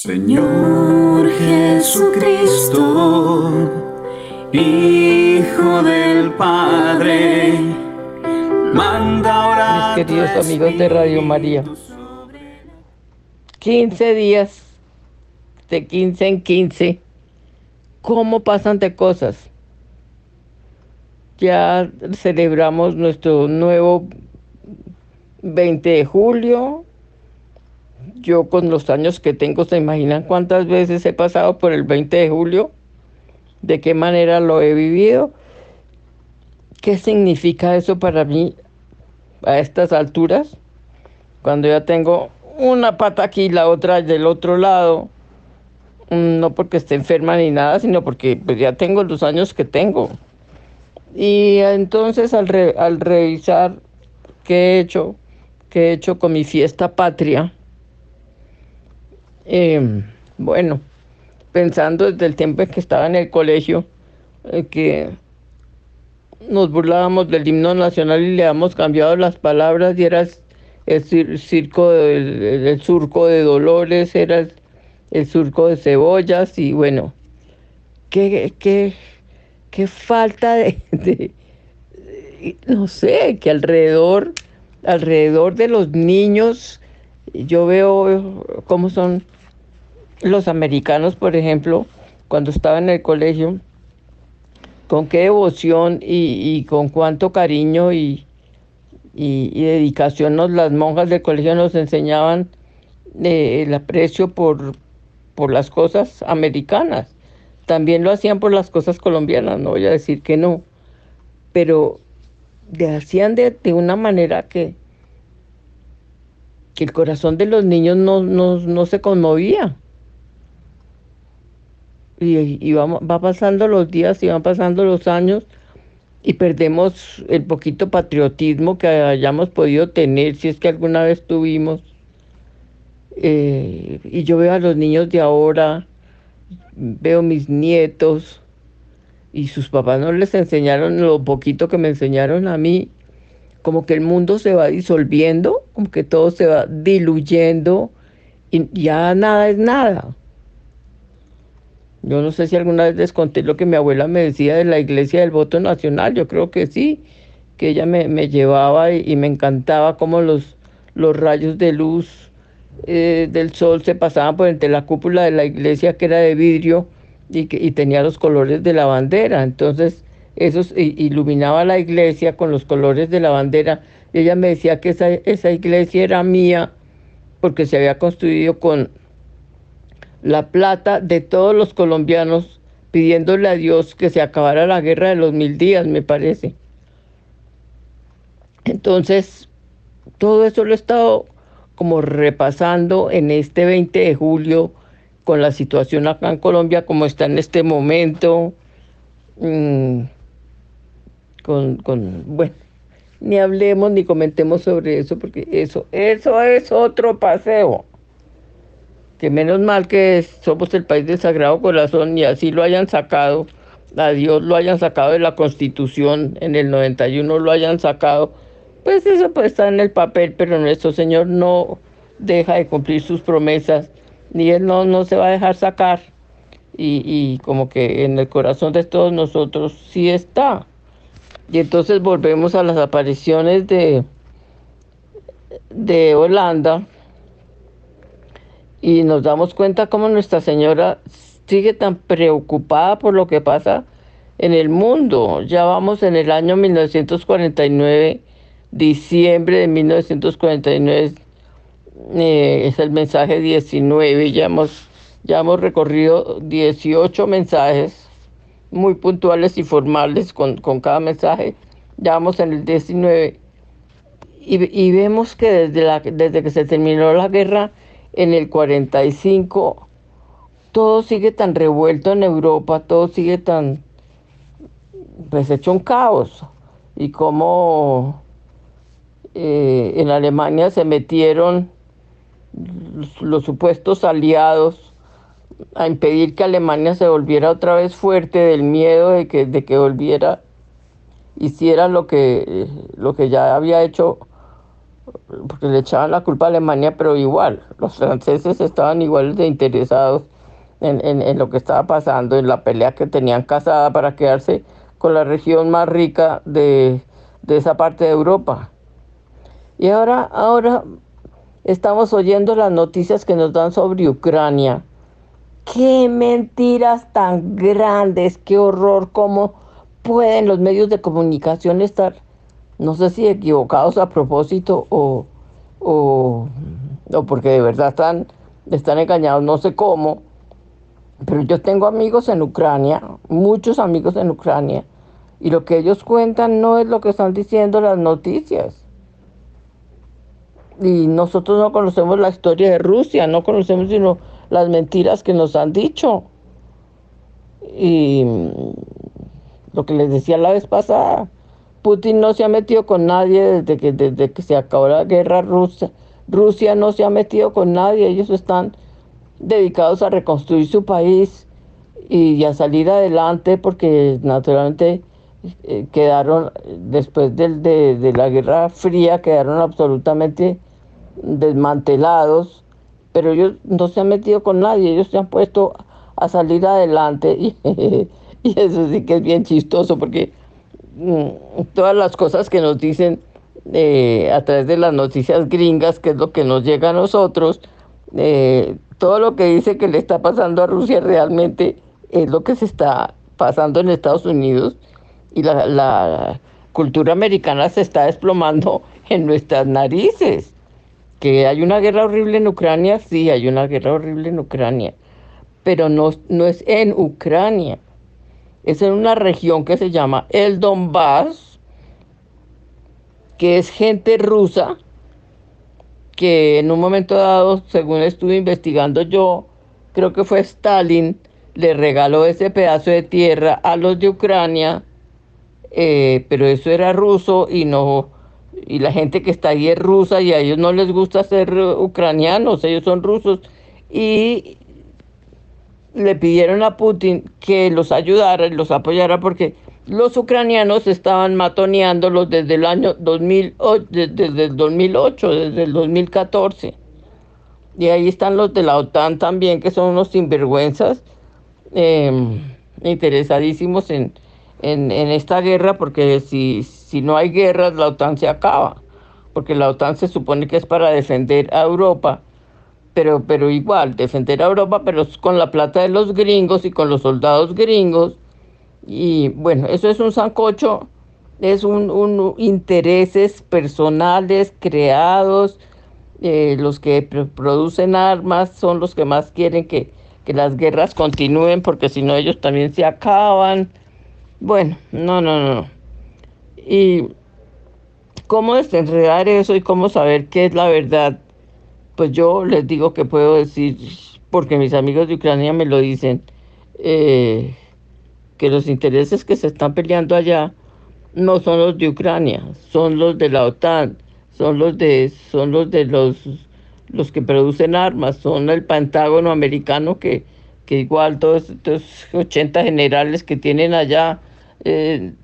Señor Jesucristo, Hijo del Padre, manda orar. Mis queridos amigos de Radio María, 15 días, de 15 en 15, ¿cómo pasan de cosas? Ya celebramos nuestro nuevo 20 de julio, yo con los años que tengo, ¿se imaginan cuántas veces he pasado por el 20 de julio? ¿De qué manera lo he vivido? ¿Qué significa eso para mí a estas alturas? Cuando ya tengo una pata aquí y la otra del otro lado, mm, no porque esté enferma ni nada, sino porque pues, ya tengo los años que tengo. Y entonces al, al revisar qué he hecho, qué he hecho con mi fiesta patria, Em, bueno, pensando desde el tiempo en que estaba en el colegio, eh, que nos burlábamos del himno nacional y le hemos cambiado las palabras y era el, circo, el, surco de Dolores, era el, surco de cebollas y bueno, qué, qué, qué falta de, no sé, que alrededor, alrededor de los niños, yo veo cómo son los americanos, por ejemplo, cuando estaba en el colegio, con qué devoción y, con cuánto cariño y, dedicación nos, las monjas del colegio nos enseñaban eh, el aprecio por, por las cosas americanas. También lo hacían por las cosas colombianas, no voy a decir que no, pero le hacían de, una manera que, que el corazón de los niños no, no se conmovía y, vamos, va pasando los días y van pasando los años y perdemos el poquito patriotismo que hayamos podido tener, si es que alguna vez tuvimos. Eh, y yo veo a los niños de ahora, veo mis nietos, y sus papás no les enseñaron lo poquito que me enseñaron a mí, como que el mundo se va disolviendo, como que todo se va diluyendo, y ya nada es nada. Yo no sé si alguna vez les conté lo que mi abuela me decía de la iglesia del voto nacional, yo creo que sí, que ella me, llevaba y, me encantaba cómo los, los rayos de luz eh, del sol se pasaban por entre la cúpula de la iglesia que era de vidrio y, que, y tenía los colores de la bandera. Entonces, eso iluminaba la iglesia con los colores de la bandera. Y ella me decía que esa, esa iglesia era mía porque se había construido con la plata de todos los colombianos pidiéndole a Dios que se acabara la guerra de los mil días, me parece. Entonces, todo eso lo he estado como repasando en este 20 de julio con la situación acá en Colombia como está en este momento. Mm, con, con, bueno, ni hablemos ni comentemos sobre eso porque eso, eso es otro paseo que menos mal que somos el país del Sagrado Corazón y así lo hayan sacado, a Dios lo hayan sacado de la Constitución, en el 91 lo hayan sacado, pues eso puede estar en el papel, pero nuestro Señor no deja de cumplir sus promesas, ni Él no, no se va a dejar sacar. Y, y como que en el corazón de todos nosotros sí está. Y entonces volvemos a las apariciones de, de Holanda, y nos damos cuenta cómo Nuestra Señora sigue tan preocupada por lo que pasa en el mundo. Ya vamos en el año 1949, diciembre de 1949, eh, es el mensaje 19, ya hemos, ya hemos recorrido 18 mensajes muy puntuales y formales con, cada mensaje. Ya vamos en el 19 y, y vemos que desde, la, desde que se terminó la guerra, en el 45 todo sigue tan revuelto en Europa, todo sigue tan, pues hecho un caos. Y como eh, en Alemania se metieron los, supuestos aliados a impedir que Alemania se volviera otra vez fuerte del miedo de que, de que volviera, hiciera lo que, lo que ya había hecho porque le echaban la culpa a Alemania, pero igual, los franceses estaban igual de interesados en, en, lo que estaba pasando, en la pelea que tenían casada para quedarse con la región más rica de, de esa parte de Europa. Y ahora, ahora estamos oyendo las noticias que nos dan sobre Ucrania. Qué mentiras tan grandes, qué horror, cómo pueden los medios de comunicación estar, no sé si equivocados a propósito o, o, o porque de verdad están, están engañados, no sé cómo, pero yo tengo amigos en Ucrania, muchos amigos en Ucrania, y lo que ellos cuentan no es lo que están diciendo las noticias. Y nosotros no conocemos la historia de Rusia, no conocemos sino las mentiras que nos han dicho. Y lo que les decía la vez pasada, Putin no se ha metido con nadie desde que, desde que se acabó la guerra rusa. Rusia no se ha metido con nadie, ellos están dedicados a reconstruir su país y a salir adelante porque naturalmente eh, quedaron, después de, de, la Guerra Fría, quedaron absolutamente desmantelados, pero ellos no se han metido con nadie, ellos se han puesto a salir adelante. Y, y eso sí que es bien chistoso porque todas las cosas que nos dicen eh, a través de las noticias gringas, que es lo que nos llega a nosotros, eh, todo lo que dice que le está pasando a Rusia realmente es lo que se está pasando en Estados Unidos y la, la cultura americana se está desplomando en nuestras narices. Que hay una guerra horrible en Ucrania, sí, hay una guerra horrible en Ucrania, pero no, no es en Ucrania, es en una región que se llama el Donbass, que es gente rusa que en un momento dado, según estuve investigando yo, creo que fue Stalin, le regaló ese pedazo de tierra a los de Ucrania, eh, pero eso era ruso y no, y la gente que está ahí es rusa y a ellos no les gusta ser ucranianos, ellos son rusos. Y le pidieron a Putin que los ayudara y los apoyara porque los ucranianos estaban matoneándolos desde el año 2008, desde el 2008, desde el 2014. Y ahí están los de la OTAN también, que son unos sinvergüenzas, em, interesadísimos en, en, en, esta guerra, porque si, si no hay guerras, la OTAN se acaba, porque la OTAN se supone que es para defender a Europa, pero, pero igual, defender a Europa, pero con la plata de los gringos y con los soldados gringos y bueno, eso es un sancocho, es un, intereses personales creados, eh, los que producen armas son los que más quieren que, que las guerras continúen porque si no ellos también se acaban. Bueno, no, no, no. Y cómo desenredar eso y cómo saber qué es la verdad, pues yo les digo que puedo decir, porque mis amigos de Ucrania me lo dicen, eh, que los intereses que se están peleando allá no son los de Ucrania, son los de la OTAN, son los de, son los de los, los que producen armas, son el Pentágono americano que, que igual todos estos 80 generales que tienen allá eh,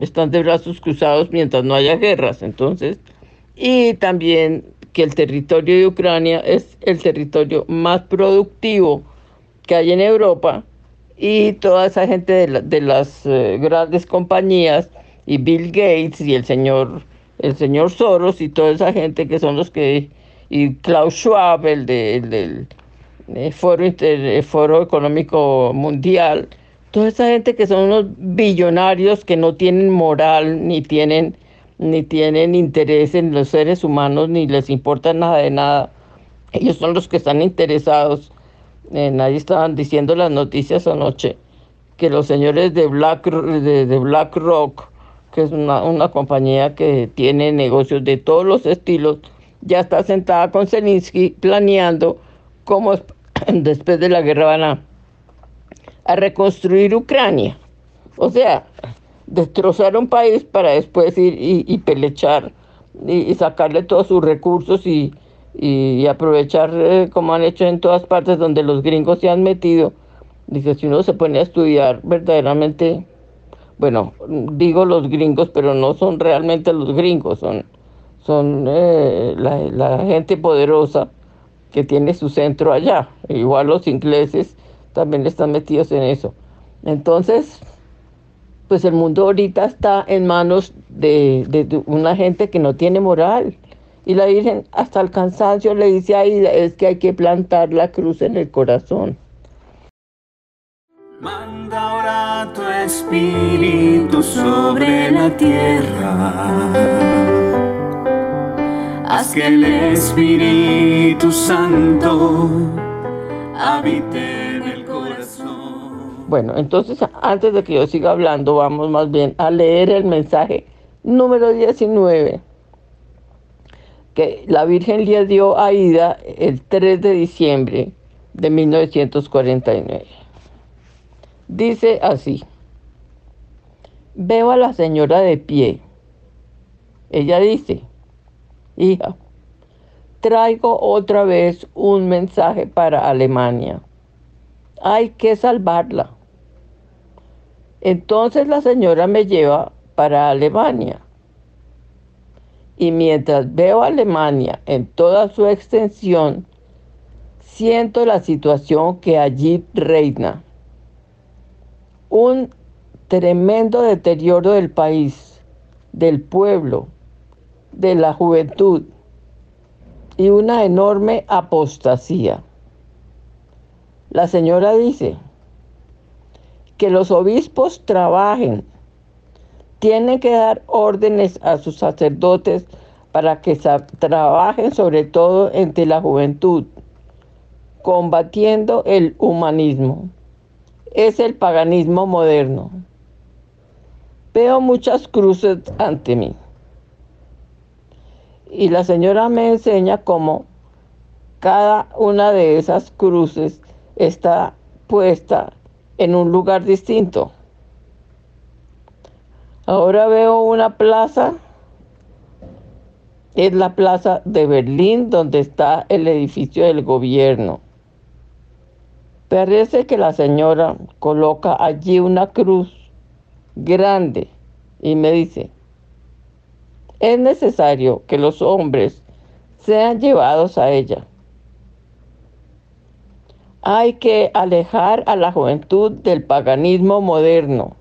están de brazos cruzados mientras no haya guerras. Entonces, y también que el territorio de Ucrania es el territorio más productivo que hay en Europa y toda esa gente de, de las eh, grandes compañías y Bill Gates y el señor el señor Soros y toda esa gente que son los que y Klaus Schwab el, de, del eh, foro Inter, foro económico mundial toda esa gente que son unos billonarios que no tienen moral ni tienen ni tienen interés en los seres humanos ni les importa nada de nada ellos son los que están interesados nadie estaban diciendo las noticias anoche que los señores de Black de, de BlackRock, que es una, compañía que tiene negocios de todos los estilos, ya está sentada con Zelensky planeando cómo después de la guerra van a reconstruir Ucrania. O sea, destrozar un país para después ir y, pelechar y, y sacarle todos sus recursos y, y aprovechar eh, como han hecho en todas partes donde los gringos se han metido. Dice, si uno se pone a estudiar verdaderamente, bueno, digo los gringos, pero no son realmente los gringos, son, son eh, la, la gente poderosa que tiene su centro allá. Igual los ingleses también están metidos en eso. Entonces, pues el mundo ahorita está en manos de, una gente que no tiene moral. Y la Virgen hasta el cansancio le dice ahí, es que hay que plantar la cruz en el corazón. Manda ahora tu espíritu sobre la tierra. Haz que el Espíritu Santo habite. Bueno, entonces antes de que yo siga hablando, vamos más bien a leer el mensaje número 19 que la Virgen le dio a Ida el 3 de diciembre de 1949. Dice así, veo a la señora de pie. Ella dice, hija, traigo otra vez un mensaje para Alemania. Hay que salvarla. Entonces la señora me lleva para Alemania. Y mientras veo Alemania en toda su extensión, siento la situación que allí reina un tremendo deterioro del país, del pueblo, de la juventud y una enorme apostasía. La señora dice que los obispos trabajen, tienen que dar órdenes a sus sacerdotes para que trabajen sobre todo entre la juventud, combatiendo el humanismo es el paganismo moderno. Veo muchas cruces ante mí. Y la señora me enseña cómo cada una de esas cruces está puesta en un lugar distinto. Ahora veo una plaza, es la plaza de Berlín donde está el edificio del gobierno. Parece que la señora coloca allí una cruz grande y me dice, es necesario que los hombres sean llevados a ella. Hay que alejar a la juventud del paganismo moderno,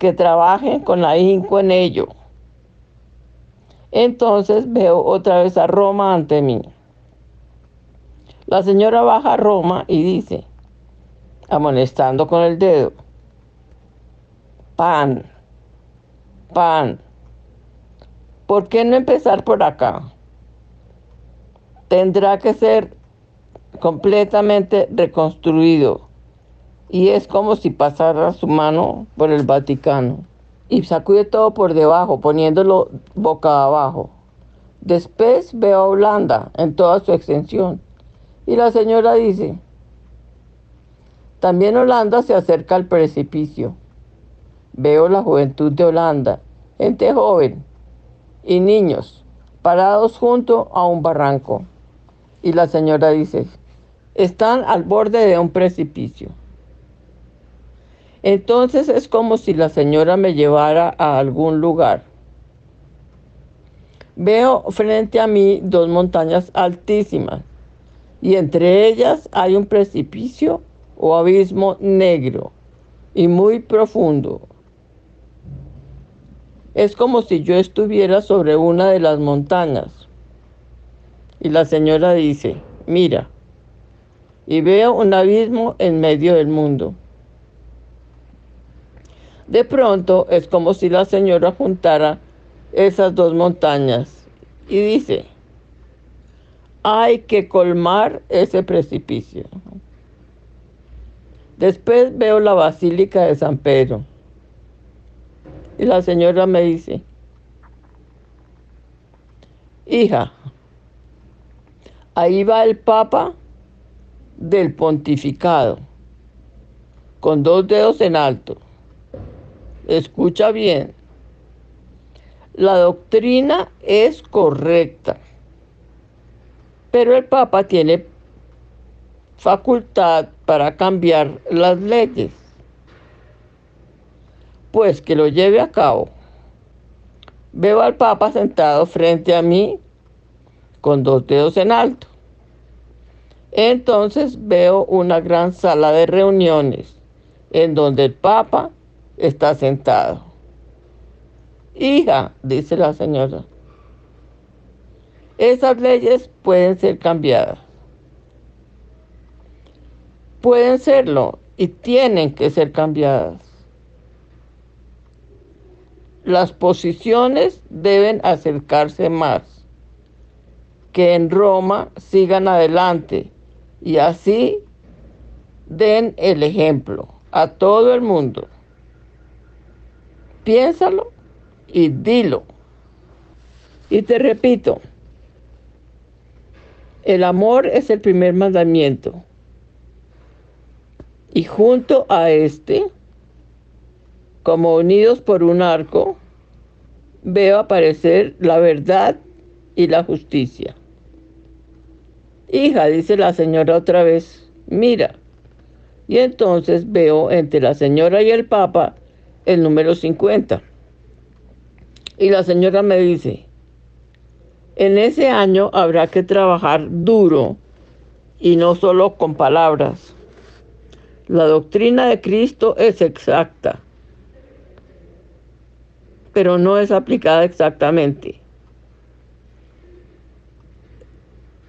que trabajen con ahínco en ello. Entonces veo otra vez a Roma ante mí. La señora baja a Roma y dice, amonestando con el dedo, pan, pan, ¿por qué no empezar por acá? Tendrá que ser completamente reconstruido y es como si pasara su mano por el Vaticano y sacude todo por debajo, poniéndolo boca abajo. Después veo a Holanda en toda su extensión y la señora dice, también Holanda se acerca al precipicio. Veo la juventud de Holanda, gente joven y niños parados junto a un barranco. Y la señora dice, están al borde de un precipicio. Entonces es como si la señora me llevara a algún lugar. Veo frente a mí dos montañas altísimas y entre ellas hay un precipicio o abismo negro y muy profundo. Es como si yo estuviera sobre una de las montañas. Y la señora dice, mira, y veo un abismo en medio del mundo. De pronto es como si la señora juntara esas dos montañas y dice, hay que colmar ese precipicio. Después veo la Basílica de San Pedro. Y la señora me dice, hija, ahí va el Papa del pontificado, con dos dedos en alto. Escucha bien, la doctrina es correcta pero el Papa tiene facultad para cambiar las leyes. Pues que lo lleve a cabo. Veo al Papa sentado frente a mí con dos dedos en alto. Entonces veo una gran sala de reuniones en donde el Papa está sentado. Hija, dice la señora, esas leyes pueden ser cambiadas. Pueden serlo y tienen que ser cambiadas. Las posiciones deben acercarse más, que en Roma sigan adelante y así den el ejemplo a todo el mundo. Piénsalo y dilo. Y te repito, el amor es el primer mandamiento. Y junto a este, como unidos por un arco, veo aparecer la verdad y la justicia. Hija, dice la señora otra vez, mira. Y entonces veo entre la señora y el papa el número 50. Y la señora me dice, en ese año habrá que trabajar duro y no solo con palabras. La doctrina de Cristo es exacta, pero no es aplicada exactamente.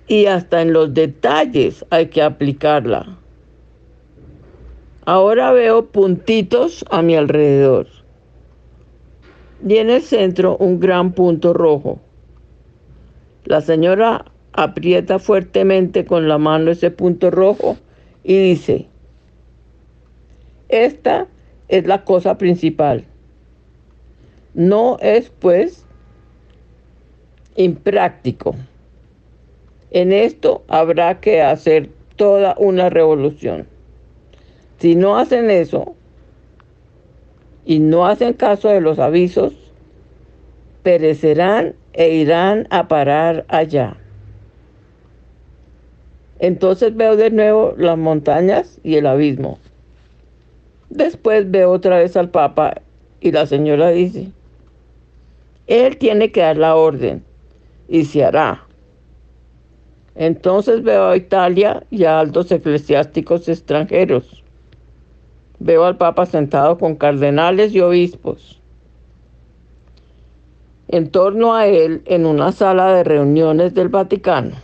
Y hasta en los detalles hay que aplicarla. Ahora veo puntitos a mi alrededor. Y en el centro un gran punto rojo. La señora aprieta fuertemente con la mano ese punto rojo y dice, esta es la cosa principal. No es pues impráctico. En esto habrá que hacer toda una revolución. Si no hacen eso y no hacen caso de los avisos, perecerán e irán a parar allá. Entonces veo de nuevo las montañas y el abismo. Después veo otra vez al Papa y la señora dice, él tiene que dar la orden y se hará. Entonces veo a Italia y a altos eclesiásticos extranjeros. Veo al Papa sentado con cardenales y obispos en torno a él en una sala de reuniones del Vaticano.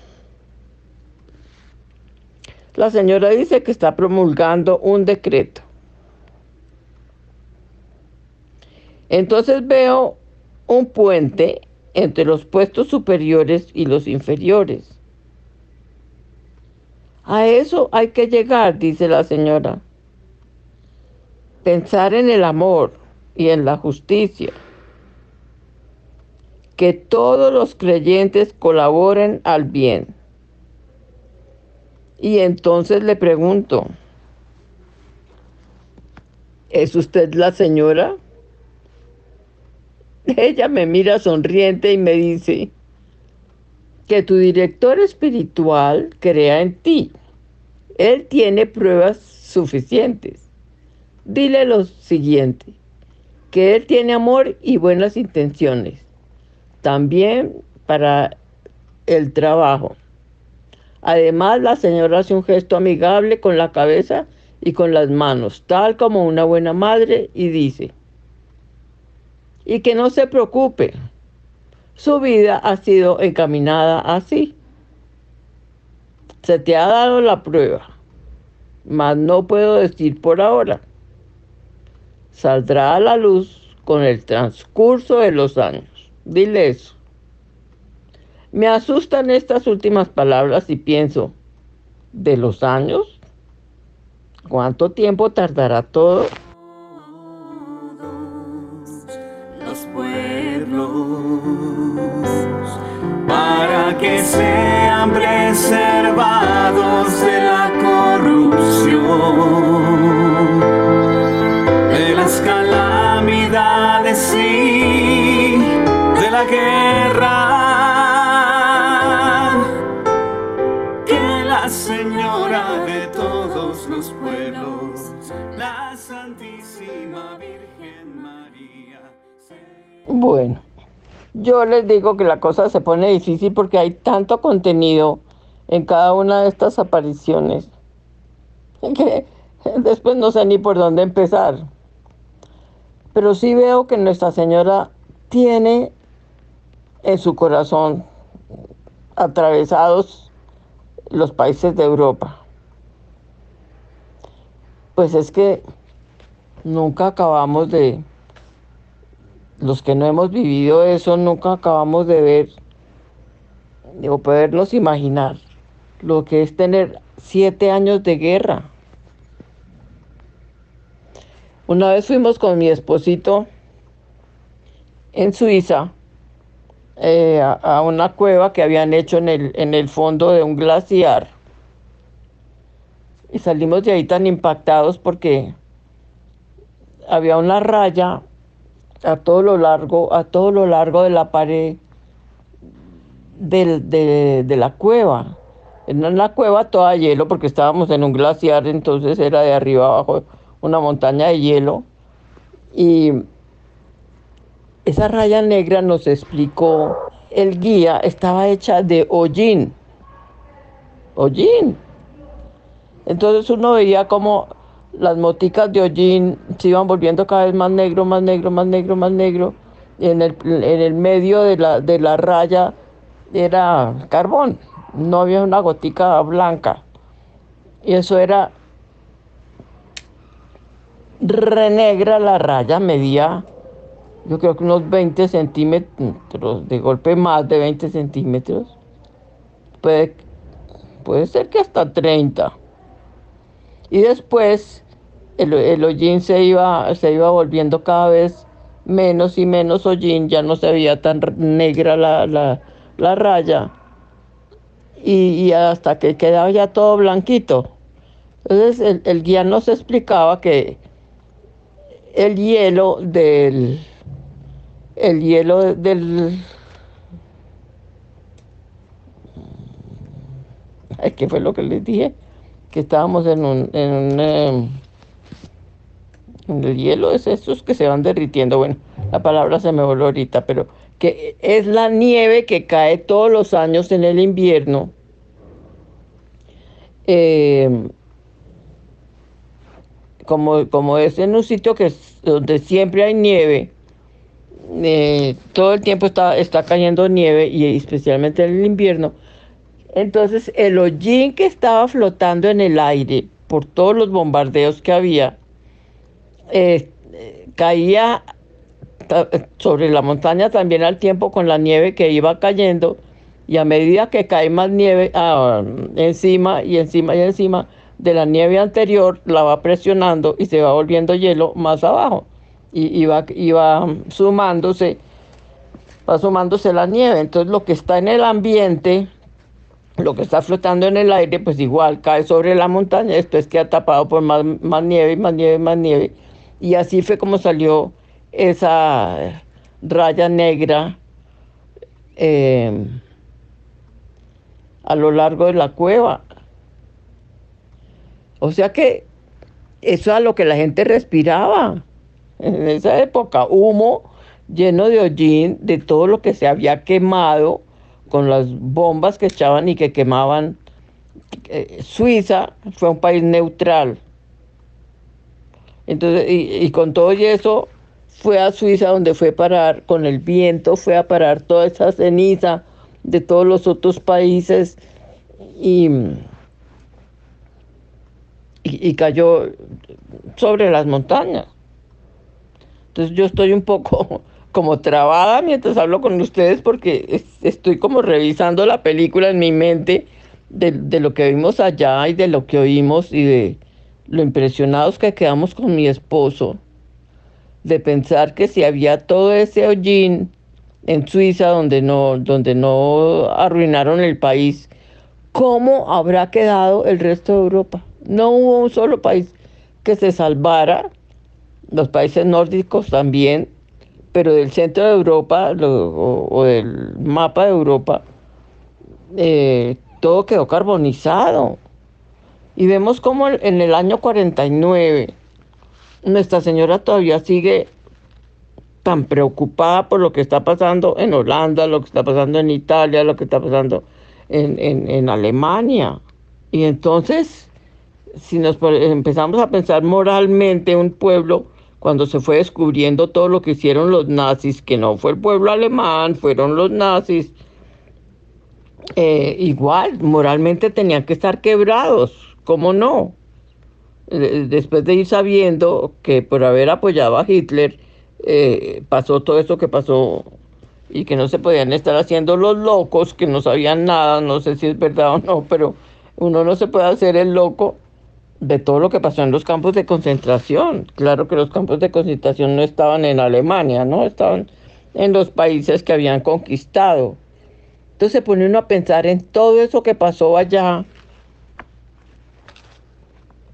La señora dice que está promulgando un decreto. Entonces veo un puente entre los puestos superiores y los inferiores. A eso hay que llegar, dice la señora. Pensar en el amor y en la justicia que todos los creyentes colaboren al bien. Y entonces le pregunto, ¿es usted la señora? Ella me mira sonriente y me dice, que tu director espiritual crea en ti. Él tiene pruebas suficientes. Dile lo siguiente, que Él tiene amor y buenas intenciones también para el trabajo. Además, la señora hace un gesto amigable con la cabeza y con las manos, tal como una buena madre, y dice, y que no se preocupe, su vida ha sido encaminada así. Se te ha dado la prueba, mas no puedo decir por ahora. Saldrá a la luz con el transcurso de los años. Dile eso. Me asustan estas últimas palabras y pienso, ¿de los años? ¿Cuánto tiempo tardará todo? Que sean preservados de la corrupción, de las calamidades y la guerra. Que la Señora de todos los pueblos, la Santísima Virgen María. Bueno, Yo les digo que la cosa se pone difícil porque hay tanto contenido en cada una de estas apariciones que después no sé ni por dónde empezar. Pero sí veo que Nuestra Señora tiene en su corazón atravesados los países de Europa. Pues es que nunca acabamos de, los que no hemos vivido eso, nunca acabamos de ver o podernos imaginar lo que es tener siete años de guerra. Una vez fuimos con mi esposito en Suiza eh, a, una cueva que habían hecho en el, en el fondo de un glaciar. Y salimos de ahí tan impactados porque había una raya a todo lo largo, a todo lo largo de la pared de, de, la cueva. En la cueva toda hielo porque estábamos en un glaciar, entonces era de arriba abajo una montaña de hielo. Y esa raya negra nos explicó, el guía estaba hecha de hollín. Hollín. Entonces uno veía como las moticas de hollín se iban volviendo cada vez más negro, más negro, más negro, más negro. Y en el, en el medio de la, de la raya era carbón, no había una gotica blanca. Y eso era renegra la raya, medía yo creo que unos 20 centímetros, de golpe más de 20 centímetros. Puede, puede ser que hasta 30. Y después el, el hollín se iba, se iba volviendo cada vez menos y menos hollín, ya no se veía tan negra la, raya. Y, hasta que quedaba ya todo blanquito. Entonces el, el guía nos explicaba que el hielo del el hielo del ¿qué fue lo que les dije? Que estábamos en un, em, el hielo es esos que se van derritiendo. Bueno, la palabra se me voló ahorita, pero que es la nieve que cae todos los años en el invierno. Em, como, como es en un sitio que donde siempre hay nieve, eh, todo el tiempo está, está cayendo nieve y especialmente en el invierno. Entonces el hollín que estaba flotando en el aire por todos los bombardeos que había, eh, caía sobre la montaña también al tiempo con la nieve que iba cayendo y a medida que cae más nieve ah, encima y encima y encima de la nieve anterior la va presionando y se va volviendo hielo más abajo y, va, sumándose, va sumándose la nieve. Entonces lo que está en el ambiente, lo que está flotando en el aire, pues igual cae sobre la montaña, después queda tapado por más, más nieve, más nieve, más nieve. Y así fue como salió esa raya negra eh, a lo largo de la cueva. O sea que eso es lo que la gente respiraba en esa época, humo lleno de hollín de todo lo que se había quemado con las bombas que echaban y que quemaban. Eh, Suiza fue un país neutral. Entonces, y, con todo eso, fue a Suiza donde fue a parar, con el viento, fue a parar toda esa ceniza de todos los otros países y, y cayó sobre las montañas. Entonces yo estoy un poco como trabada mientras hablo con ustedes porque estoy como revisando la película en mi mente de, lo que vimos allá y de lo que oímos y de lo impresionados que quedamos con mi esposo, de pensar que si había todo ese hollín en Suiza donde no, donde no arruinaron el país, ¿cómo habrá quedado el resto de Europa? No hubo un solo país que se salvara los países nórdicos también, pero del centro de Europa o, del mapa de Europa, eh, todo quedó carbonizado. Y vemos como en el año 49 Nuestra Señora todavía sigue tan preocupada por lo que está pasando en Holanda, lo que está pasando en Italia, lo que está pasando en, en Alemania. Y entonces, si nos empezamos a pensar moralmente un pueblo, cuando se fue descubriendo todo lo que hicieron los nazis, que no fue el pueblo alemán, fueron los nazis, eh, igual, moralmente tenían que estar quebrados, ¿cómo no? Después de ir sabiendo que por haber apoyado a Hitler eh, pasó todo eso que pasó y que no se podían estar haciendo los locos, que no sabían nada, no sé si es verdad o no, pero uno no se puede hacer el loco de todo lo que pasó en los campos de concentración. Claro que los campos de concentración no estaban en Alemania, ¿no? Estaban en los países que habían conquistado. Entonces se pone uno a pensar en todo eso que pasó allá.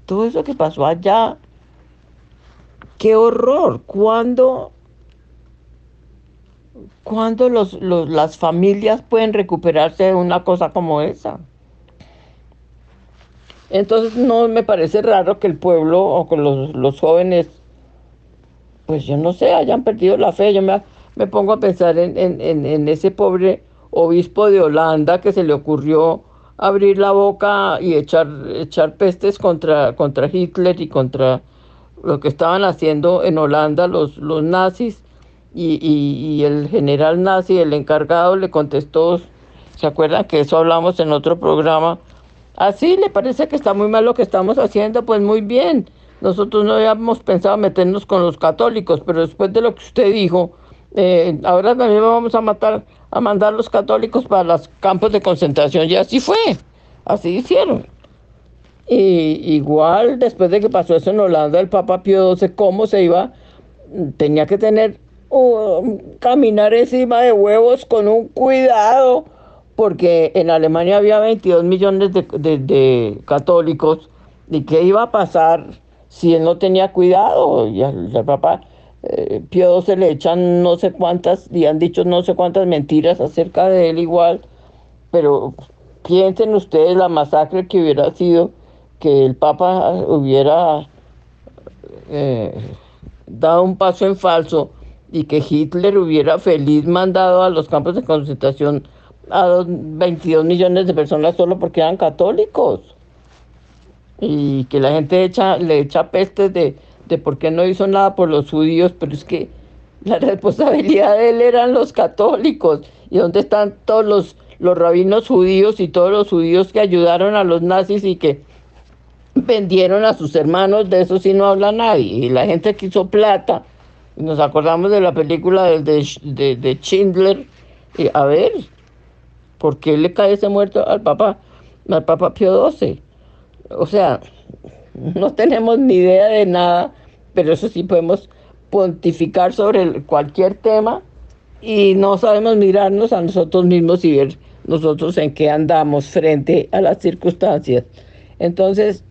Todo eso que pasó allá. Qué horror. ¿Cuándo, cuándo los, las familias pueden recuperarse de una cosa como esa? Entonces no me parece raro que el pueblo o que los, jóvenes, pues yo no sé, hayan perdido la fe. Yo me, me pongo a pensar en, en, ese pobre obispo de Holanda que se le ocurrió abrir la boca y echar, echar pestes contra, contra Hitler y contra lo que estaban haciendo en Holanda los, los nazis. Y, y, el general nazi, el encargado, le contestó, ¿se acuerdan que eso hablamos en otro programa? Así le parece que está muy mal lo que estamos haciendo, pues muy bien. Nosotros no habíamos pensado meternos con los católicos, pero después de lo que usted dijo, eh, ahora también vamos a matar, a mandar los católicos para los campos de concentración. Y así fue, así hicieron. Y igual después de que pasó eso en Holanda, el Papa Pío XII, ¿cómo se iba? Tenía que tener, uh, caminar encima de huevos con un cuidado porque en Alemania había 22 millones de, católicos, ¿y qué iba a pasar si él no tenía cuidado? Y al, papá eh, Pío se le echan no sé cuántas, y han dicho no sé cuántas mentiras acerca de él igual, pero piensen ustedes la masacre que hubiera sido que el Papa hubiera eh, dado un paso en falso y que Hitler hubiera feliz mandado a los campos de concentración a 22 millones de personas solo porque eran católicos. Y que la gente echa, le echa pestes de, de por qué no hizo nada por los judíos, pero es que la responsabilidad de él eran los católicos. ¿Y dónde están todos los, los rabinos judíos y todos los judíos que ayudaron a los nazis y que vendieron a sus hermanos? De eso sí no habla nadie. Y la gente que hizo plata, nos acordamos de la película de, de, de Schindler, y a ver, ¿Por qué le cae ese muerto al Papa, al Papa Pío XII? O sea, no tenemos ni idea de nada, pero eso sí podemos pontificar sobre cualquier tema y no sabemos mirarnos a nosotros mismos y ver nosotros en qué andamos frente a las circunstancias. Entonces,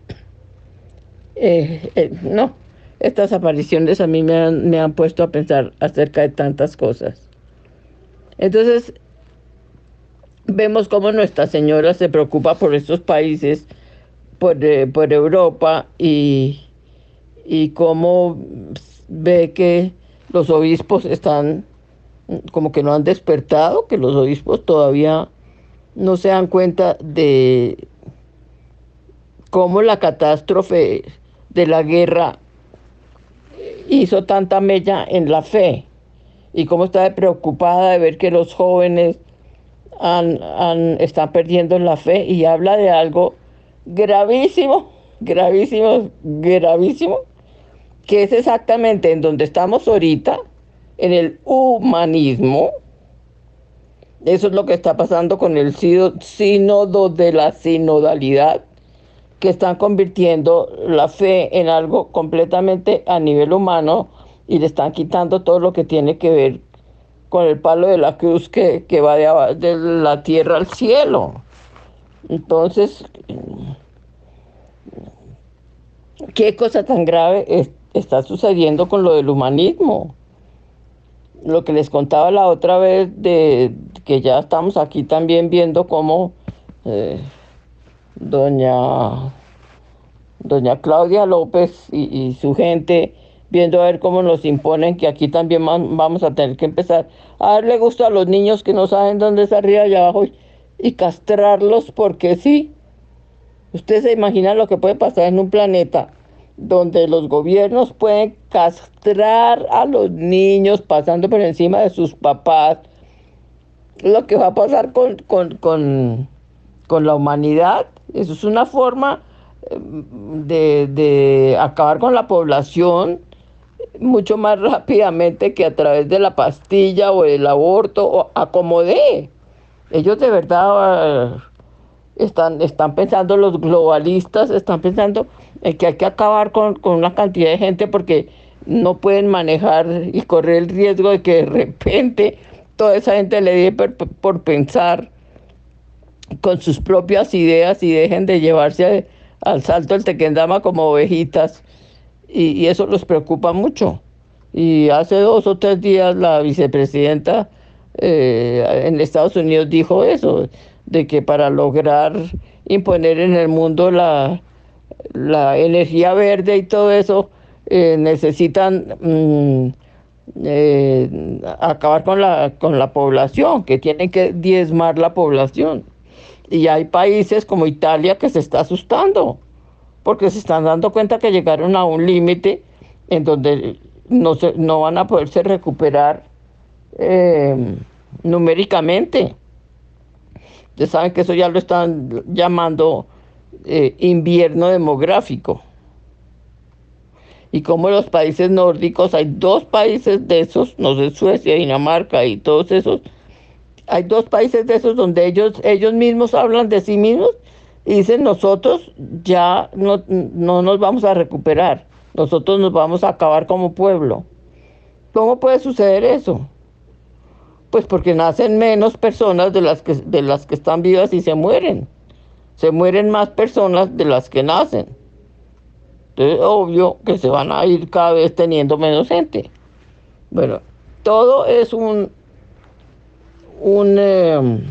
eh, eh, no, estas apariciones a mí me han, me han puesto a pensar acerca de tantas cosas. Entonces, vemos cómo Nuestra Señora se preocupa por estos países, por, eh, Europa, y, y cómo ve que los obispos están como que no han despertado, que los obispos todavía no se dan cuenta de cómo la catástrofe de la guerra hizo tanta mella en la fe y cómo está preocupada de ver que los jóvenes han, están perdiendo la fe y habla de algo gravísimo, gravísimo, gravísimo, que es exactamente en donde estamos ahorita, en el humanismo. Eso es lo que está pasando con el sínodo de la sinodalidad, que están convirtiendo la fe en algo completamente a nivel humano y le están quitando todo lo que tiene que ver con el palo de la cruz que, va de, de, la tierra al cielo. Entonces, ¿qué cosa tan grave está sucediendo con lo del humanismo? Lo que les contaba la otra vez de que ya estamos aquí también viendo cómo eh, doña, doña Claudia López y, su gente viendo a ver cómo nos imponen que aquí también vamos a tener que empezar a darle gusto a los niños que no saben dónde es arriba y abajo y, castrarlos porque sí. Usted se imagina lo que puede pasar en un planeta donde los gobiernos pueden castrar a los niños pasando por encima de sus papás. Lo que va a pasar con, con, con, con la humanidad, eso es una forma eh, de, de acabar con la población mucho más rápidamente que a través de la pastilla o el aborto o acomodé. Ellos de verdad eh, están, están pensando, los globalistas están pensando en que hay que acabar con, una cantidad de gente porque no pueden manejar y correr el riesgo de que de repente toda esa gente le dé por, por pensar con sus propias ideas y dejen de llevarse al salto del tequendama como ovejitas y, eso los preocupa mucho. Y hace dos o tres días la vicepresidenta eh, en Estados Unidos dijo eso, de que para lograr imponer en el mundo la, la energía verde y todo eso, eh, necesitan mm, eh, acabar con la, con la población, que tienen que diezmar la población. Y hay países como Italia que se está asustando porque se están dando cuenta que llegaron a un límite en donde no, se, no van a poderse recuperar eh, numéricamente. Ustedes saben que eso ya lo están llamando eh, invierno demográfico. Y como los países nórdicos, hay dos países de esos, no sé, Suecia, Dinamarca y todos esos, hay dos países de esos donde ellos, ellos mismos hablan de sí mismos y dicen, nosotros ya no, nos vamos a recuperar, nosotros nos vamos a acabar como pueblo. ¿Cómo puede suceder eso? Pues porque nacen menos personas de las que, de las que están vivas y se mueren. Se mueren más personas de las que nacen. Entonces, obvio que se van a ir cada vez teniendo menos gente. Bueno, todo es un, em,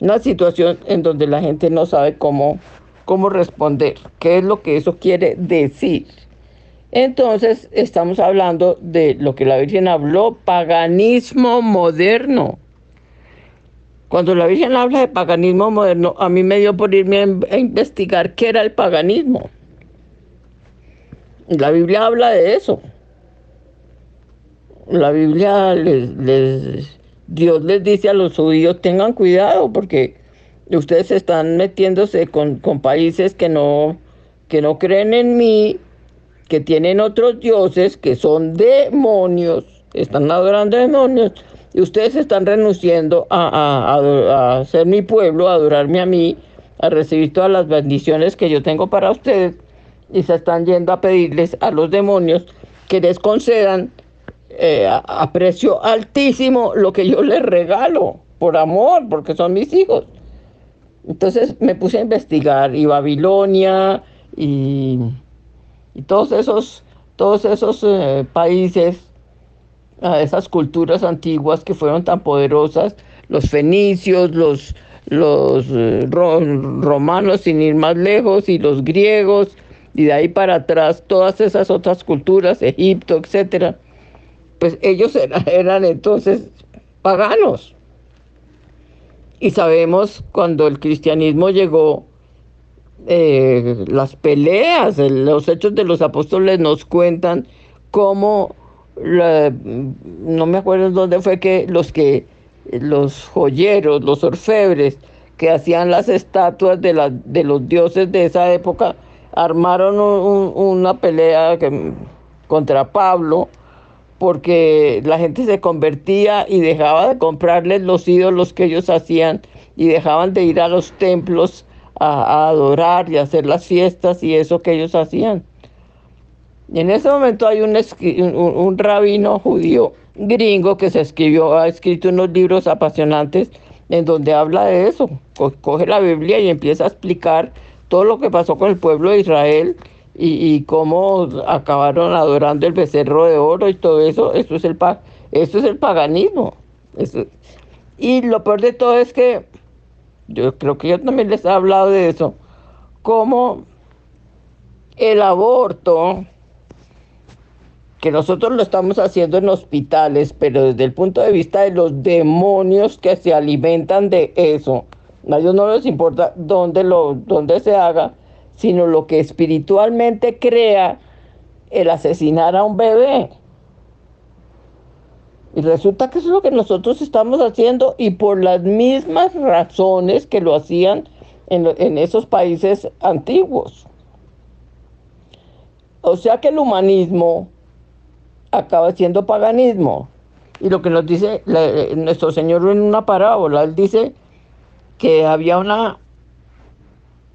una situación en donde la gente no sabe cómo, cómo responder, qué es lo que eso quiere decir. Entonces estamos hablando de lo que la Virgen habló, paganismo moderno. Cuando la Virgen habla de paganismo moderno, a mí me dio por irme a, investigar qué era el paganismo. La Biblia habla de eso. La Biblia les Dios les dice a los judíos, tengan cuidado porque ustedes están metiéndose con, países que no, que no creen en mí, que tienen otros dioses, que son demonios, están adorando demonios, y ustedes están renunciando a, a, ser mi pueblo, a adorarme a mí, a recibir todas las bendiciones que yo tengo para ustedes, y se están yendo a pedirles a los demonios que les concedan eh, a, precio altísimo lo que yo les regalo, por amor, porque son mis hijos. Entonces me puse a investigar y Babilonia y, todos esos, todos esos eh, países, esas culturas antiguas que fueron tan poderosas, los fenicios, los, los eh, romanos sin ir más lejos y los griegos y de ahí para atrás todas esas otras culturas, Egipto, etcétera pues ellos eran, entonces paganos. Y sabemos cuando el cristianismo llegó, eh, las peleas, los hechos de los apóstoles nos cuentan cómo, no me acuerdo dónde fue que los que, los joyeros, los orfebres, que hacían las estatuas de, la, de los dioses de esa época, armaron una pelea contra Pablo porque la gente se convertía y dejaba de comprarles los ídolos que ellos hacían y dejaban de ir a los templos a, adorar y hacer las fiestas y eso que ellos hacían. Y en ese momento hay un, un, rabino judío gringo que se escribió, ha escrito unos libros apasionantes en donde habla de eso. Coge la Biblia y empieza a explicar todo lo que pasó con el pueblo de Israel y, cómo acabaron adorando el becerro de oro y todo eso, eso es el, eso es el paganismo. y lo peor de todo es que, yo creo que yo también les he hablado de eso, cómo el aborto que nosotros lo estamos haciendo en hospitales, pero desde el punto de vista de los demonios que se alimentan de eso, a ellos no les importa dónde, lo, dónde se haga, sino lo que espiritualmente crea el asesinar a un bebé. Y resulta que eso es lo que nosotros estamos haciendo y por las mismas razones que lo hacían en, en esos países antiguos. O sea que el humanismo acaba siendo paganismo. Y lo que nos dice nuestro Señor en una parábola, él dice que había una,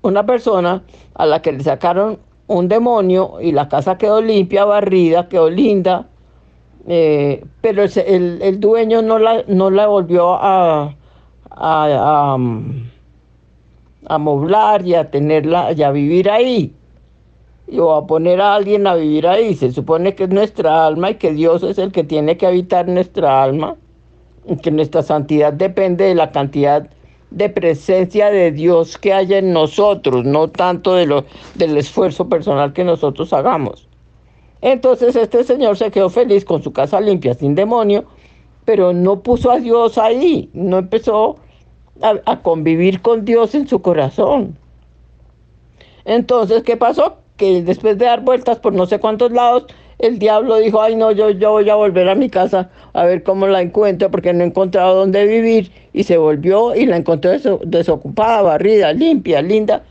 una persona a la que le sacaron un demonio y la casa quedó limpia, barrida, quedó linda, eh, pero el, el, dueño no la, no la volvió a, a, a, moblar y a tenerla y a vivir ahí o a poner a alguien a vivir ahí. Se supone que es nuestra alma y que Dios es el que tiene que habitar nuestra alma, y que nuestra santidad depende de la cantidad de presencia de Dios que haya en nosotros, no tanto de lo, del esfuerzo personal que nosotros hagamos. Entonces este señor se quedó feliz con su casa limpia, sin demonio, pero no puso a Dios ahí, no empezó a, a convivir con Dios en su corazón. Entonces, ¿qué pasó? Después de dar vueltas por no sé cuántos lados, el diablo dijo, ay no, yo, yo voy a volver a mi casa a ver cómo la encuentro porque no he encontrado dónde vivir. Y se volvió y la encontró desocupada, barrida, limpia, linda.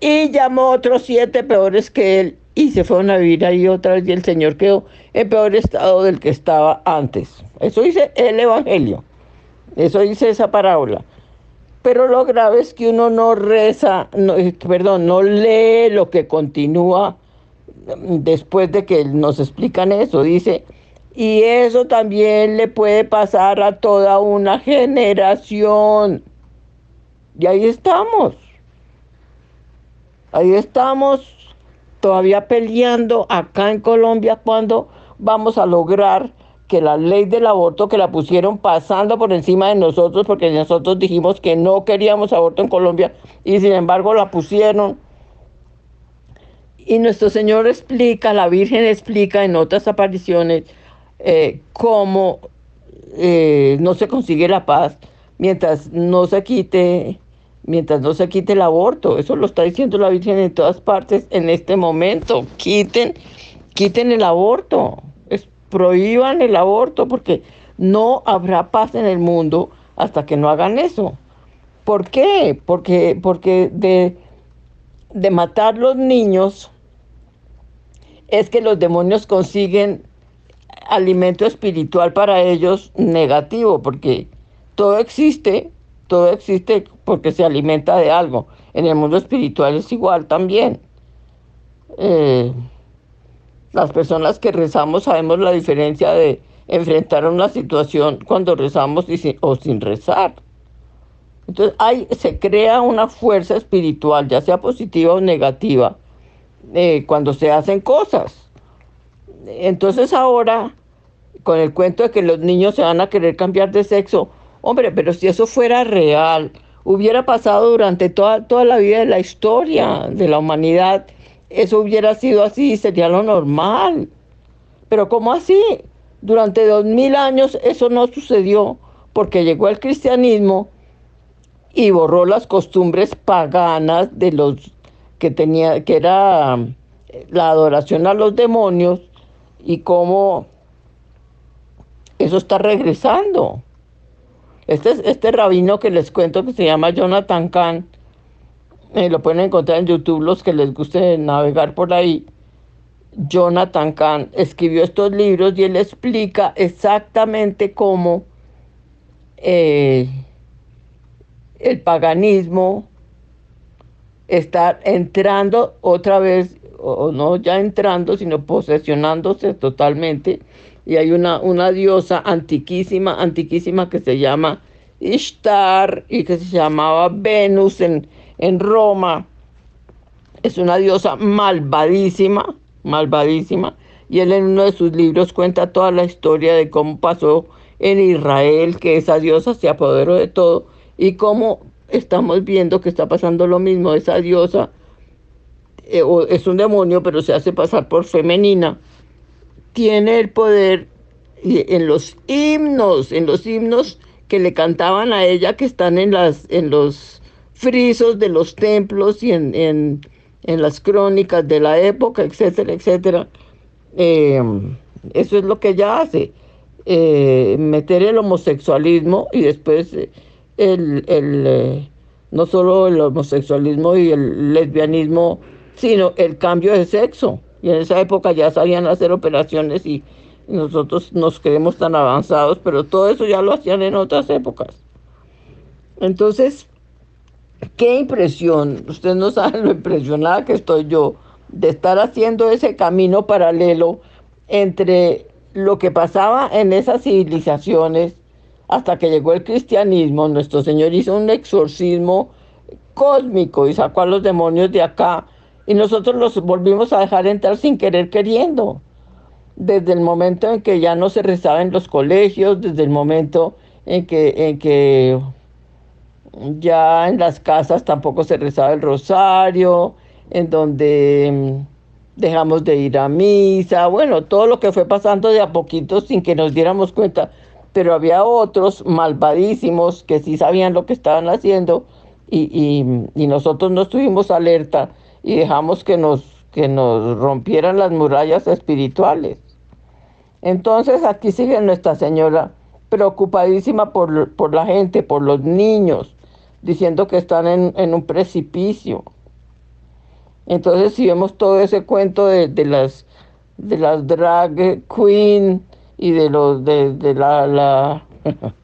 Y llamó otros siete peores que él y se fueron a vivir ahí otra vez y el Señor quedó en peor estado del que estaba antes. Eso dice el Evangelio. Eso dice esa parábola. Pero lo grave es que uno no reza, no, eh, perdón, no lee lo que continúa después de que nos explican eso. Dice, y eso también le puede pasar a toda una generación. Y ahí estamos. Ahí estamos todavía peleando acá en Colombia cuando vamos a lograr que la ley del aborto que la pusieron pasando por encima de nosotros porque nosotros dijimos que no queríamos aborto en Colombia y sin embargo la pusieron. Y nuestro Señor explica, la Virgen explica en otras apariciones eh, cómo eh, no se consigue la paz mientras no se quite mientras no se quite el aborto. Eso lo está diciendo la Virgen en todas partes en este momento. Quiten, quiten el aborto prohíban el aborto porque no habrá paz en el mundo hasta que no hagan eso. ¿Por qué? Porque, porque de, de matar los niños es que los demonios consiguen alimento espiritual para ellos negativo, porque todo existe, todo existe porque se alimenta de algo. En el mundo espiritual es igual también. Eh, las personas que rezamos sabemos la diferencia de enfrentar una situación cuando rezamos o sin rezar. Entonces se crea una fuerza espiritual, ya sea positiva o negativa, eh, cuando se hacen cosas. Entonces ahora, con el cuento de que los niños se van a querer cambiar de sexo, hombre, pero si eso fuera real, hubiera pasado durante toda, toda la vida de la historia de la humanidad eso hubiera sido así, sería lo normal. Pero ¿cómo así? Durante dos mil años eso no sucedió porque llegó el cristianismo y borró las costumbres paganas de los que tenía, que era la adoración a los demonios y cómo eso está regresando. Este, este rabino que les cuento que se llama Jonathan Kahn, eh, lo pueden encontrar en YouTube los que les guste navegar por ahí. Jonathan Kahn escribió estos libros y él explica exactamente cómo eh, el paganismo está entrando otra vez, o no ya entrando, sino posesionándose totalmente. Y hay una, una diosa antiquísima, antiquísima que se llama Ishtar y que se llamaba Venus en, en Roma. Es una diosa malvadísima, malvadísima. Y él en uno de sus libros cuenta toda la historia de cómo pasó en Israel, que esa diosa se apoderó de todo, y cómo estamos viendo que está pasando lo mismo. Esa diosa eh, es un demonio, pero se hace pasar por femenina. tiene el poder en los himnos, en los himnos que le cantaban a ella que están en, las, en los frisos de los templos y en, en, las crónicas de la época, etcétera, etcétera. Eh, eso es lo que ella hace, eh, meter el homosexualismo y después el, el eh, no solo el homosexualismo y el lesbianismo, sino el cambio de sexo. Y en esa época ya sabían hacer operaciones y nosotros nos creemos tan avanzados, pero todo eso ya lo hacían en otras épocas. Entonces, qué impresión, ustedes no saben lo impresionada que estoy yo de estar haciendo ese camino paralelo entre lo que pasaba en esas civilizaciones hasta que llegó el cristianismo, nuestro Señor hizo un exorcismo cósmico y sacó a los demonios de acá. Y nosotros los volvimos a dejar entrar sin querer queriendo. Desde el momento en que ya no se rezaba en los colegios, desde el momento en que, en que ya en las casas tampoco se rezaba el rosario, en donde mm, dejamos de ir a misa, bueno, todo lo que fue pasando de a poquito sin que nos diéramos cuenta, pero había otros malvadísimos que sí sabían lo que estaban haciendo y, y nosotros no estuvimos alerta y dejamos que nos, que nos rompieran las murallas espirituales. Entonces aquí sigue Nuestra Señora preocupadísima por, por la gente, por los niños, diciendo que están en, un precipicio. Entonces si vemos todo ese cuento de, las de las drag queen y de los de, de la, la,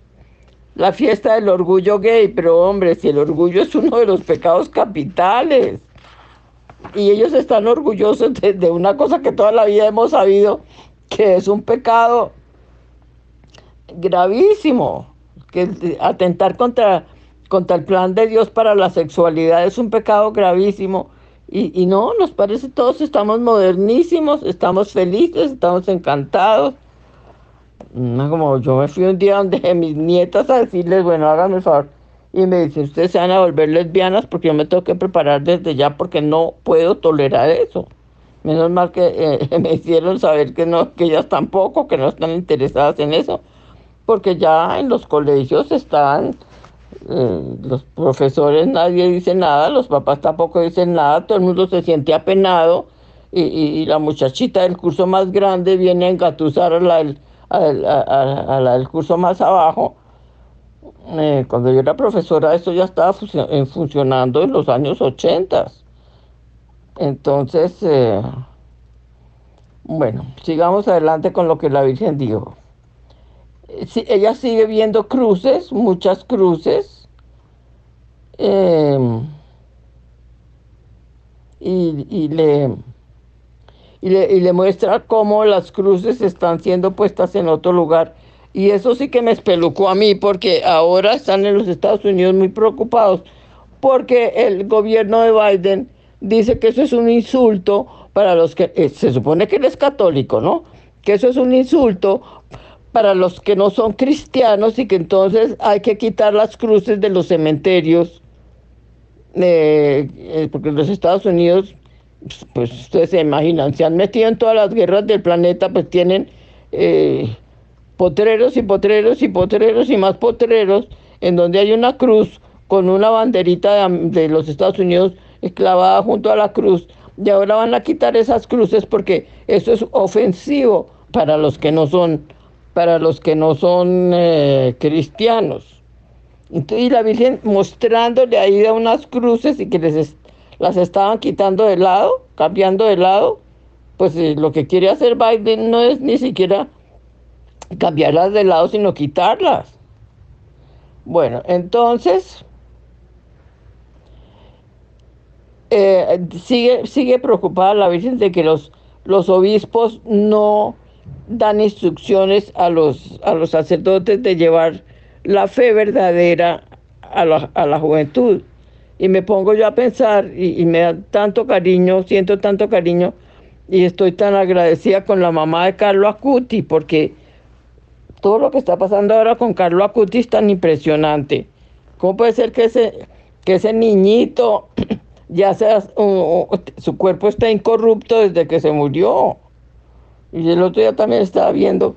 la fiesta del orgullo gay, pero hombre, si el orgullo es uno de los pecados capitales y ellos están orgullosos de, una cosa que toda la vida hemos sabido, que es un pecado gravísimo, que atentar contra, contra el plan de Dios para la sexualidad es un pecado gravísimo. Y, y no, nos parece todos estamos modernísimos, estamos felices, estamos encantados. No, como yo me fui un día donde mis nietas a decirles, bueno, háganme el favor, y me dicen, ustedes se van a volver lesbianas porque yo me tengo que preparar desde ya porque no puedo tolerar eso. Menos mal que eh, me hicieron saber que no, que ellas tampoco, que no están interesadas en eso, porque ya en los colegios están eh, los profesores, nadie dice nada, los papás tampoco dicen nada, todo el mundo se siente apenado y, la muchachita del curso más grande viene a engatusar a la, a la del curso más abajo eh, cuando yo era profesora, esto ya estaba eh, funcionando en los años 80. Entonces, eh, bueno, sigamos adelante con lo que la Virgen dijo. Ella sigue viendo cruces, muchas cruces, em, y, le, y, le, y le muestra cómo las cruces están siendo puestas en otro lugar y eso sí que me espelucó a mí porque ahora están en los Estados Unidos muy preocupados porque el gobierno de Biden dice que eso es un insulto para los que, eh, se supone que él es católico, ¿no? Que eso es un insulto para los que no son cristianos y que entonces hay que quitar las cruces de los cementerios, eh, eh, porque los Estados Unidos, pues ustedes se imaginan, se han metido en todas las guerras del planeta, pues tienen potreros y potreros y potreros y más potreros, en donde hay una cruz con una banderita de, los Estados Unidos clavada junto a la cruz. Y ahora van a quitar esas cruces porque eso es ofensivo para los que no son, para los que no son eh, cristianos. Y la Virgen mostrándole ahí a unas cruces y que les las estaban quitando de lado, cambiando de lado, pues eh, lo que quiere hacer Biden no es ni siquiera cambiarlas de lado, sino quitarlas. Bueno, entonces eh, sigue, sigue preocupada la Virgen de que los, los obispos no dan instrucciones a los, a los sacerdotes de llevar la fe verdadera a la, a la juventud. Y me pongo yo a pensar y, me da tanto cariño, siento tanto cariño y estoy tan agradecida con la mamá de Carlos Acuti porque todo lo que está pasando ahora con Carlos Acuti es tan impresionante. ¿Cómo puede ser que ese, que ese niñito ya sea, su cuerpo está incorrupto desde que se murió? Y el otro día también estaba viendo,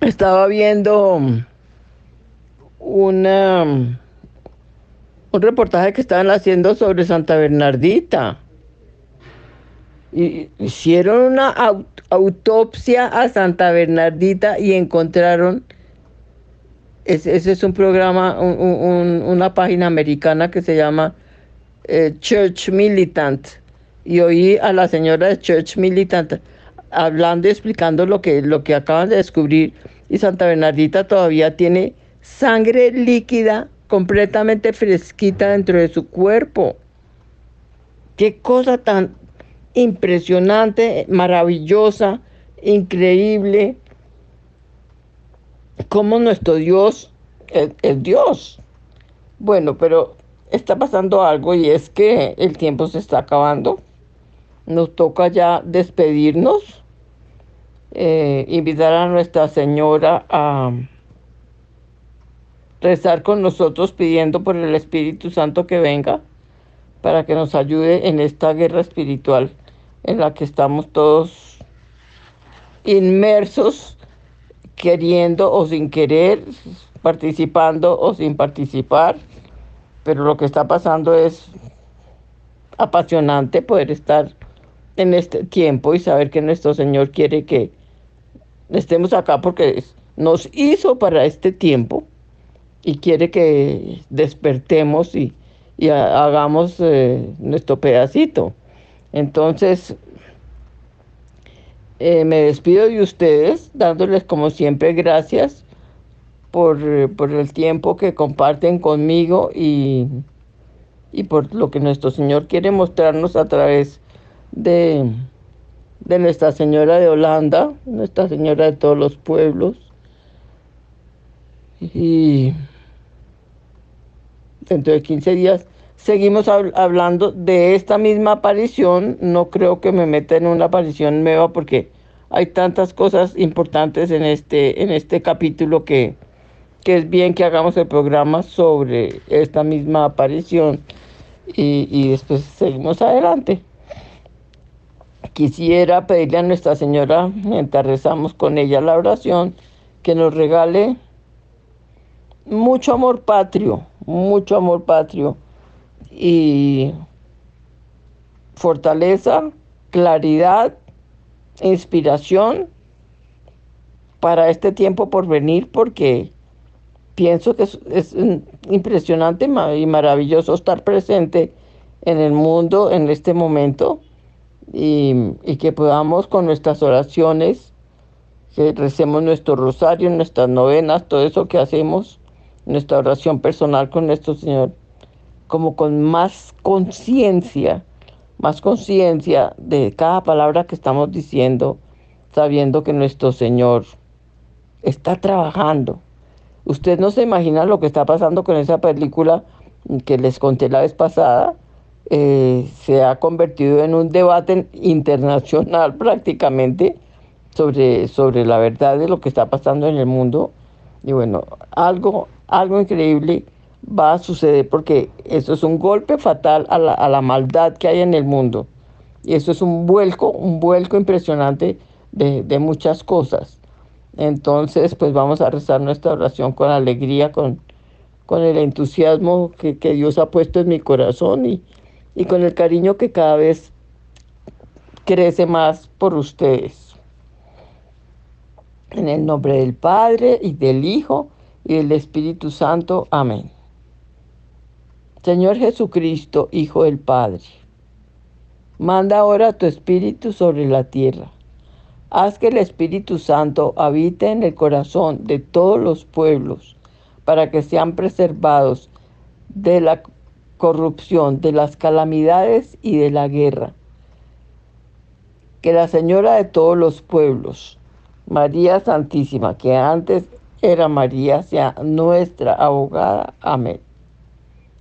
estaba viendo una, un reportaje que estaban haciendo sobre Santa Bernardita. Y hicieron una autopsia a Santa Bernardita y encontraron, ese, es un programa, una página americana que se llama eh, Church Militant. Y oí a la señora de Church Militant hablando y explicando lo que, lo que acaban de descubrir. Y Santa Bernardita todavía tiene sangre líquida completamente fresquita dentro de su cuerpo. Qué cosa tan impresionante, maravillosa, increíble. Como nuestro Dios es, Dios. Bueno, pero está pasando algo y es que el tiempo se está acabando. Nos toca ya despedirnos, eh, invitar a Nuestra Señora a rezar con nosotros pidiendo por el Espíritu Santo que venga para que nos ayude en esta guerra espiritual en la que estamos todos inmersos, queriendo o sin querer, participando o sin participar, pero lo que está pasando es apasionante poder estar en este tiempo y saber que nuestro Señor quiere que estemos acá porque nos hizo para este tiempo y quiere que despertemos y, hagamos eh, nuestro pedacito. Entonces, eh, me despido de ustedes dándoles como siempre gracias por, el tiempo que comparten conmigo y, y, por lo que nuestro Señor quiere mostrarnos a través de, de Nuestra Señora de Holanda, Nuestra Señora de todos los pueblos. Y dentro de 15 días seguimos hablando de esta misma aparición. No creo que me meta en una aparición nueva porque hay tantas cosas importantes en este, en este capítulo que, que es bien que hagamos el programa sobre esta misma aparición y, y después seguimos adelante. Quisiera pedirle a Nuestra Señora, mientras rezamos con ella la oración, que nos regale mucho amor patrio, mucho amor patrio y fortaleza, claridad, inspiración para este tiempo por venir porque pienso que es, impresionante y maravilloso estar presente en el mundo en este momento y, que podamos con nuestras oraciones, que recemos nuestro rosario, nuestras novenas, todo eso que hacemos, nuestra oración personal con nuestro Señor, como con más conciencia, más conciencia de cada palabra que estamos diciendo, sabiendo que nuestro Señor está trabajando. Usted no se imagina lo que está pasando con esa película que les conté la vez pasada. Eh, se ha convertido en un debate internacional prácticamente sobre, sobre la verdad de lo que está pasando en el mundo. Y bueno, algo algo increíble va a suceder porque eso es un golpe fatal a la, maldad que hay en el mundo. Y eso es un vuelco, un vuelco impresionante de, muchas cosas. Entonces, pues vamos a rezar nuestra oración con alegría, con, con el entusiasmo que, Dios ha puesto en mi corazón y, y con el cariño que cada vez crece más por ustedes. En el nombre del Padre y del Hijo y el Espíritu Santo. Amén. Señor Jesucristo, Hijo del Padre, manda ahora tu Espíritu sobre la tierra. Haz que el Espíritu Santo habite en el corazón de todos los pueblos para que sean preservados de la corrupción, de las calamidades y de la guerra. Que la Señora de todos los pueblos, María Santísima, que antes era María, sea nuestra abogada. Amén.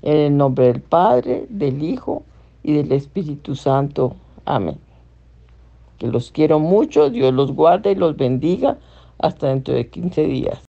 En el nombre del Padre, del Hijo y del Espíritu Santo. Amén. Que los quiero mucho, Dios los guarde y los bendiga hasta dentro de 15 días.